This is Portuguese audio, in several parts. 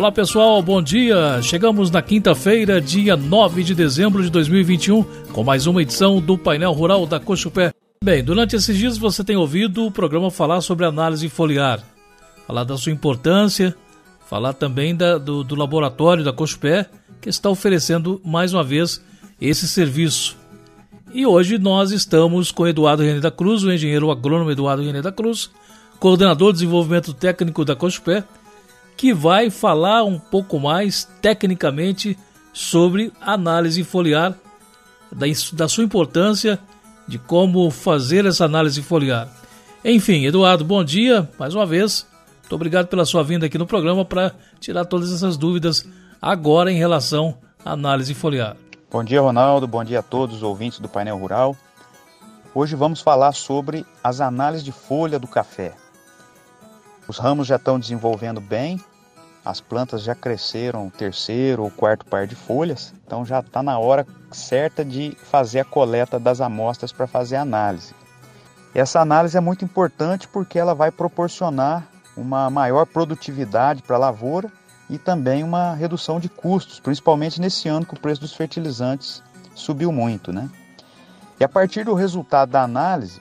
Olá pessoal, bom dia. Chegamos na quinta-feira, dia 9 de dezembro de 2021, com mais uma edição do painel rural da Cochupé. Bem, durante esses dias você tem ouvido o programa falar sobre análise foliar, falar da sua importância, falar também da, do, do laboratório da Cochupé, que está oferecendo mais uma vez esse serviço. E hoje nós estamos com Eduardo René da Cruz, o engenheiro agrônomo Eduardo René da Cruz, coordenador de desenvolvimento técnico da Cochupé, que vai falar um pouco mais tecnicamente sobre análise foliar, da, da sua importância, de como fazer essa análise foliar. Enfim, Eduardo, bom dia mais uma vez. Muito obrigado pela sua vinda aqui no programa para tirar todas essas dúvidas agora em relação à análise foliar. Bom dia, Ronaldo. Bom dia a todos os ouvintes do painel rural. Hoje vamos falar sobre as análises de folha do café. Os ramos já estão desenvolvendo bem as plantas já cresceram o terceiro ou quarto par de folhas, então já está na hora certa de fazer a coleta das amostras para fazer a análise. Essa análise é muito importante porque ela vai proporcionar uma maior produtividade para a lavoura e também uma redução de custos, principalmente nesse ano que o preço dos fertilizantes subiu muito, né? E a partir do resultado da análise,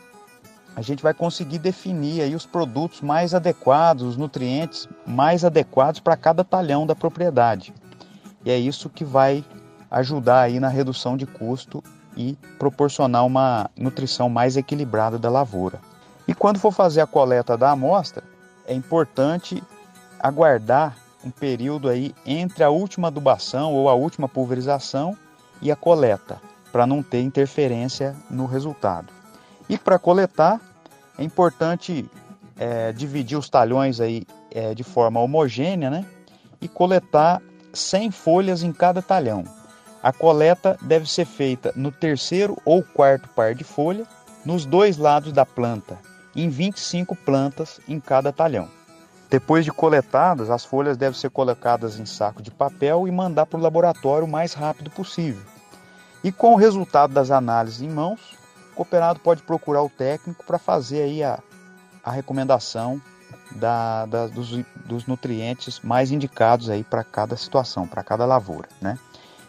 a gente vai conseguir definir aí os produtos mais adequados, os nutrientes mais adequados para cada talhão da propriedade. E é isso que vai ajudar aí na redução de custo e proporcionar uma nutrição mais equilibrada da lavoura. E quando for fazer a coleta da amostra, é importante aguardar um período aí entre a última adubação ou a última pulverização e a coleta, para não ter interferência no resultado. E para coletar, é importante é, dividir os talhões aí é, de forma homogênea, né? E coletar 100 folhas em cada talhão. A coleta deve ser feita no terceiro ou quarto par de folha, nos dois lados da planta, em 25 plantas em cada talhão. Depois de coletadas, as folhas devem ser colocadas em saco de papel e mandar para o laboratório o mais rápido possível. E com o resultado das análises em mãos, cooperado pode procurar o técnico para fazer aí a, a recomendação da, da, dos, dos, nutrientes mais indicados aí para cada situação, para cada lavoura, né?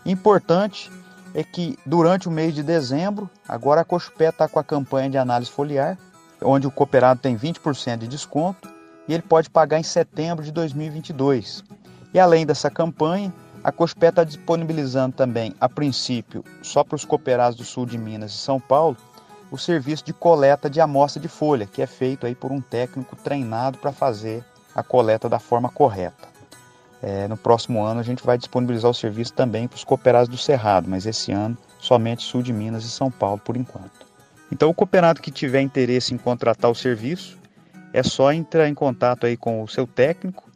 Importante é que durante o mês de dezembro, agora a Cochupé está com a campanha de análise foliar, onde o cooperado tem 20% de desconto e ele pode pagar em setembro de 2022. E além dessa campanha, a Cochupé está disponibilizando também, a princípio, só para os cooperados do sul de Minas e São Paulo, o serviço de coleta de amostra de folha, que é feito aí por um técnico treinado para fazer a coleta da forma correta. É, no próximo ano a gente vai disponibilizar o serviço também para os cooperados do Cerrado, mas esse ano somente sul de Minas e São Paulo por enquanto. Então o cooperado que tiver interesse em contratar o serviço, é só entrar em contato aí com o seu técnico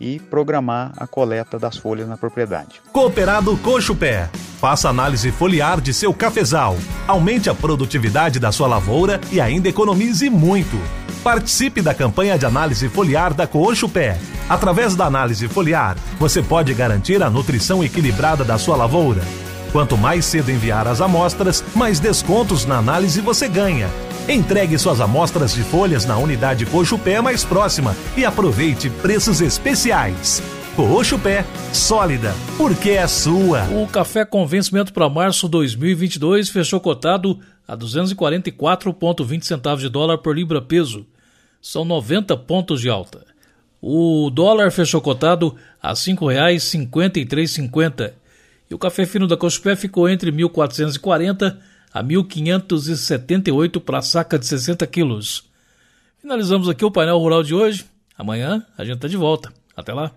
e programar a coleta das folhas na propriedade. Cooperado Coxo Pé. Faça análise foliar de seu cafezal. Aumente a produtividade da sua lavoura e ainda economize muito. Participe da campanha de análise foliar da Coxo Pé. Através da análise foliar, você pode garantir a nutrição equilibrada da sua lavoura. Quanto mais cedo enviar as amostras, mais descontos na análise você ganha Entregue suas amostras de folhas na unidade Coxo Pé mais próxima e aproveite preços especiais. Coxo Pé, sólida, porque é sua. O café com vencimento para março 2022 fechou cotado a 244,20 centavos de dólar por libra peso. São 90 pontos de alta. O dólar fechou cotado a R$ 5,5350 e o café fino da Coxupé ficou entre 1.440 a 1.578 para a saca de 60 quilos. Finalizamos aqui o painel rural de hoje. Amanhã a gente está de volta. Até lá.